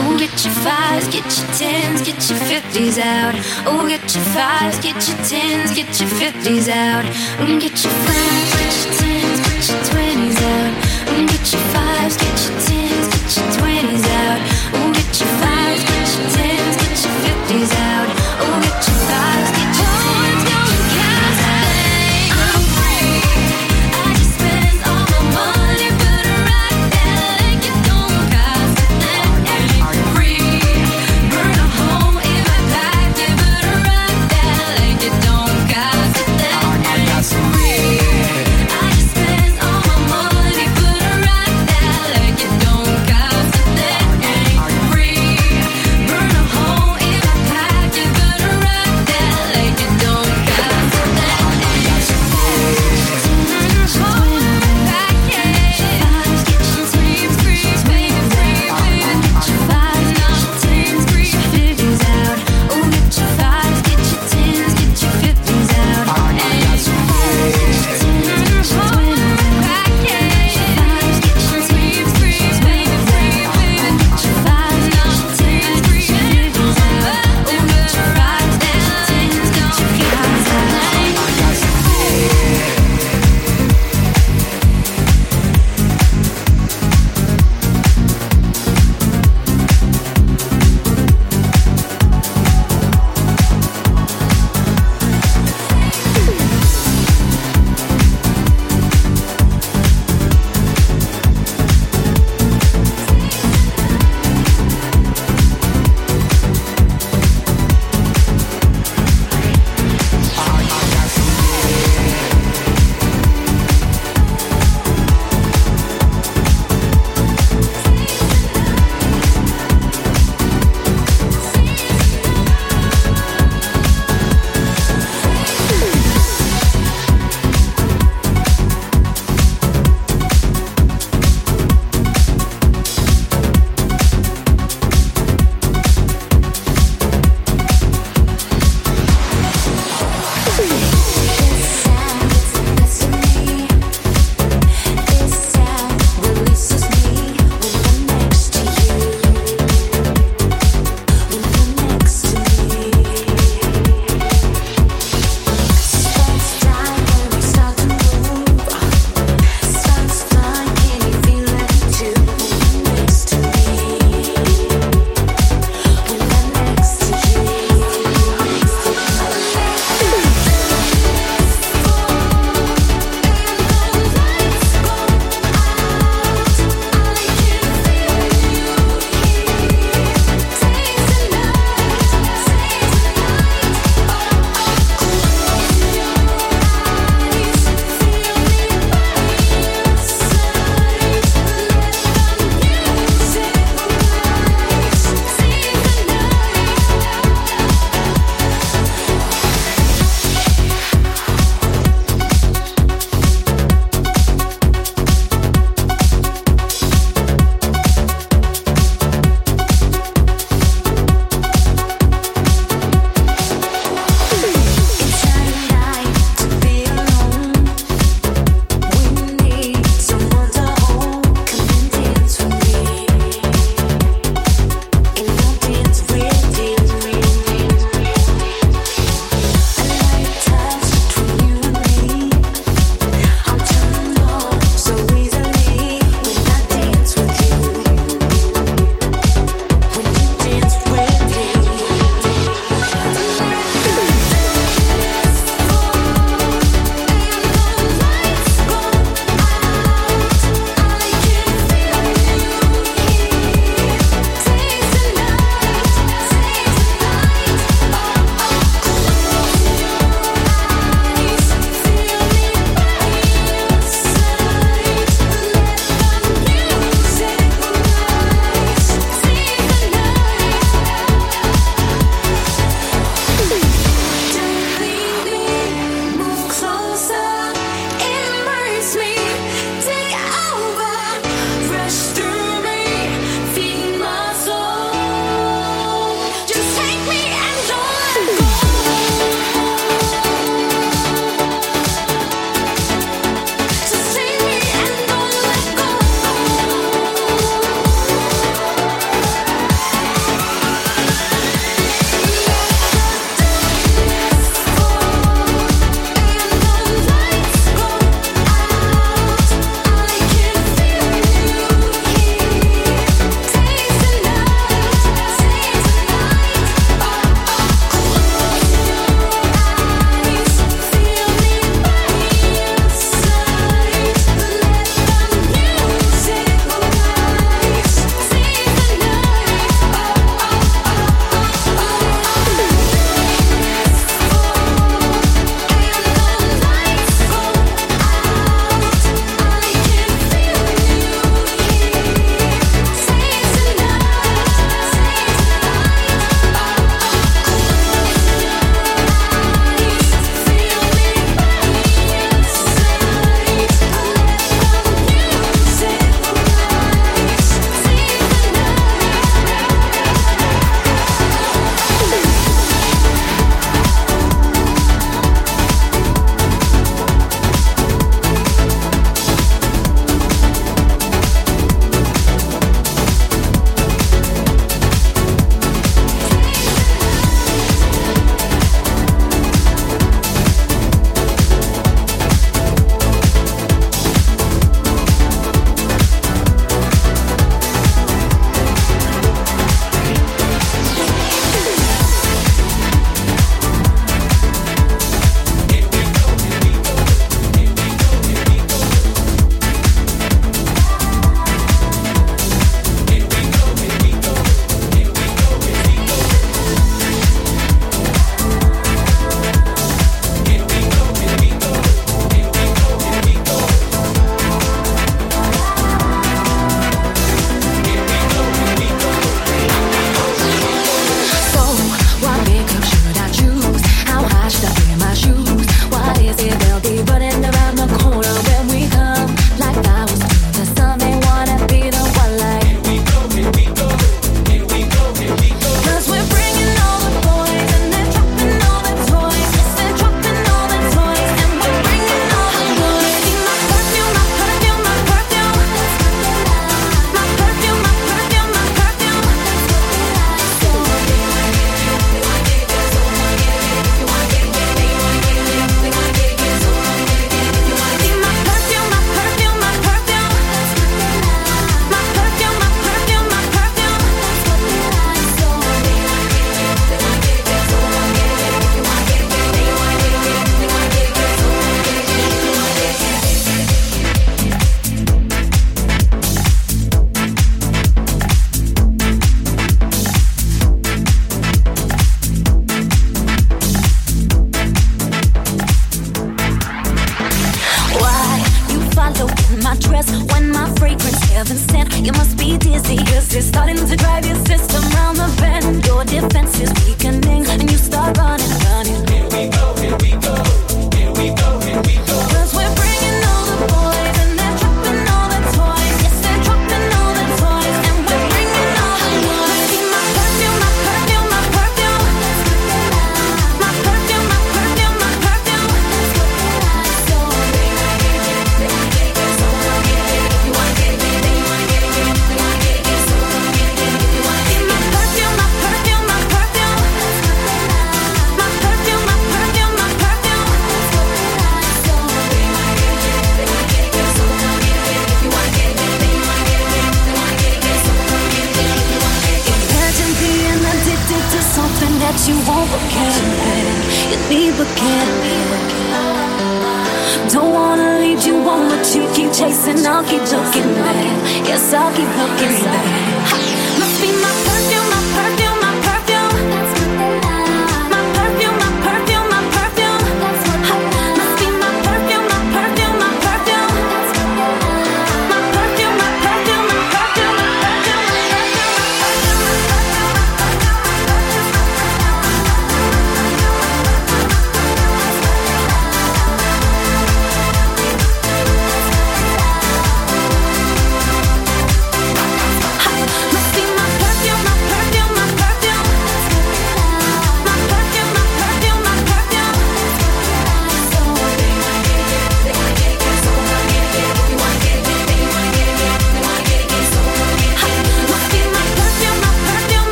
Oh, get your fives, get your tens, get your fifties out. Oh, get your fives, get your tens, get your fifties out. Mm, Get your fives, get your tens, get your twenties out. Mm, Get your fives, get your tens, get your twenties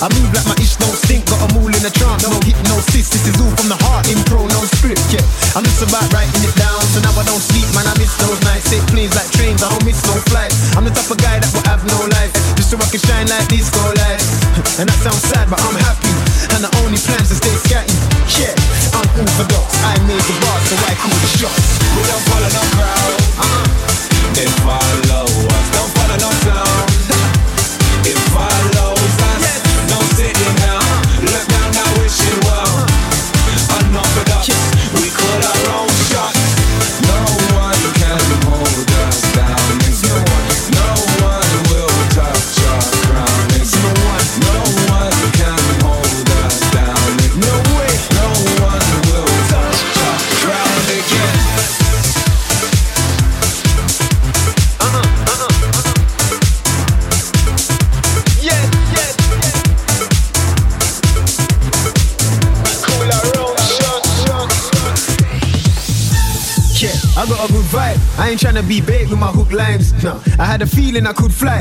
I move like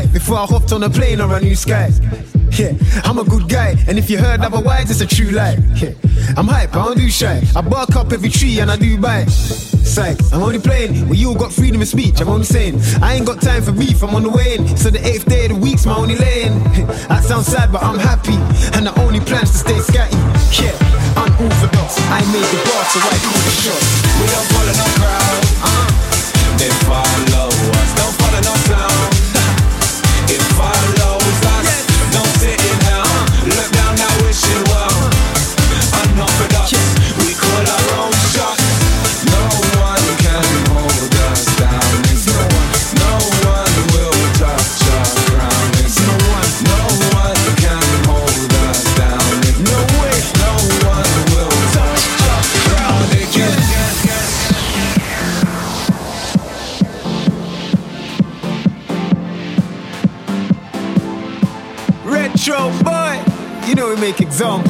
before I hopped on a plane or a new sky. Yeah, I'm a good guy, and if you heard otherwise, it's a true lie. Yeah, I'm hype, I don't do shy. I bark up every tree and I do buy. Say I'm only playing. Well, you all got freedom of speech, I'm only saying. I ain't got time for beef, I'm on the way in. So the eighth day of the week's my only lane. I sound sad, but I'm happy, and the only plan's to stay scatty. Yeah. Know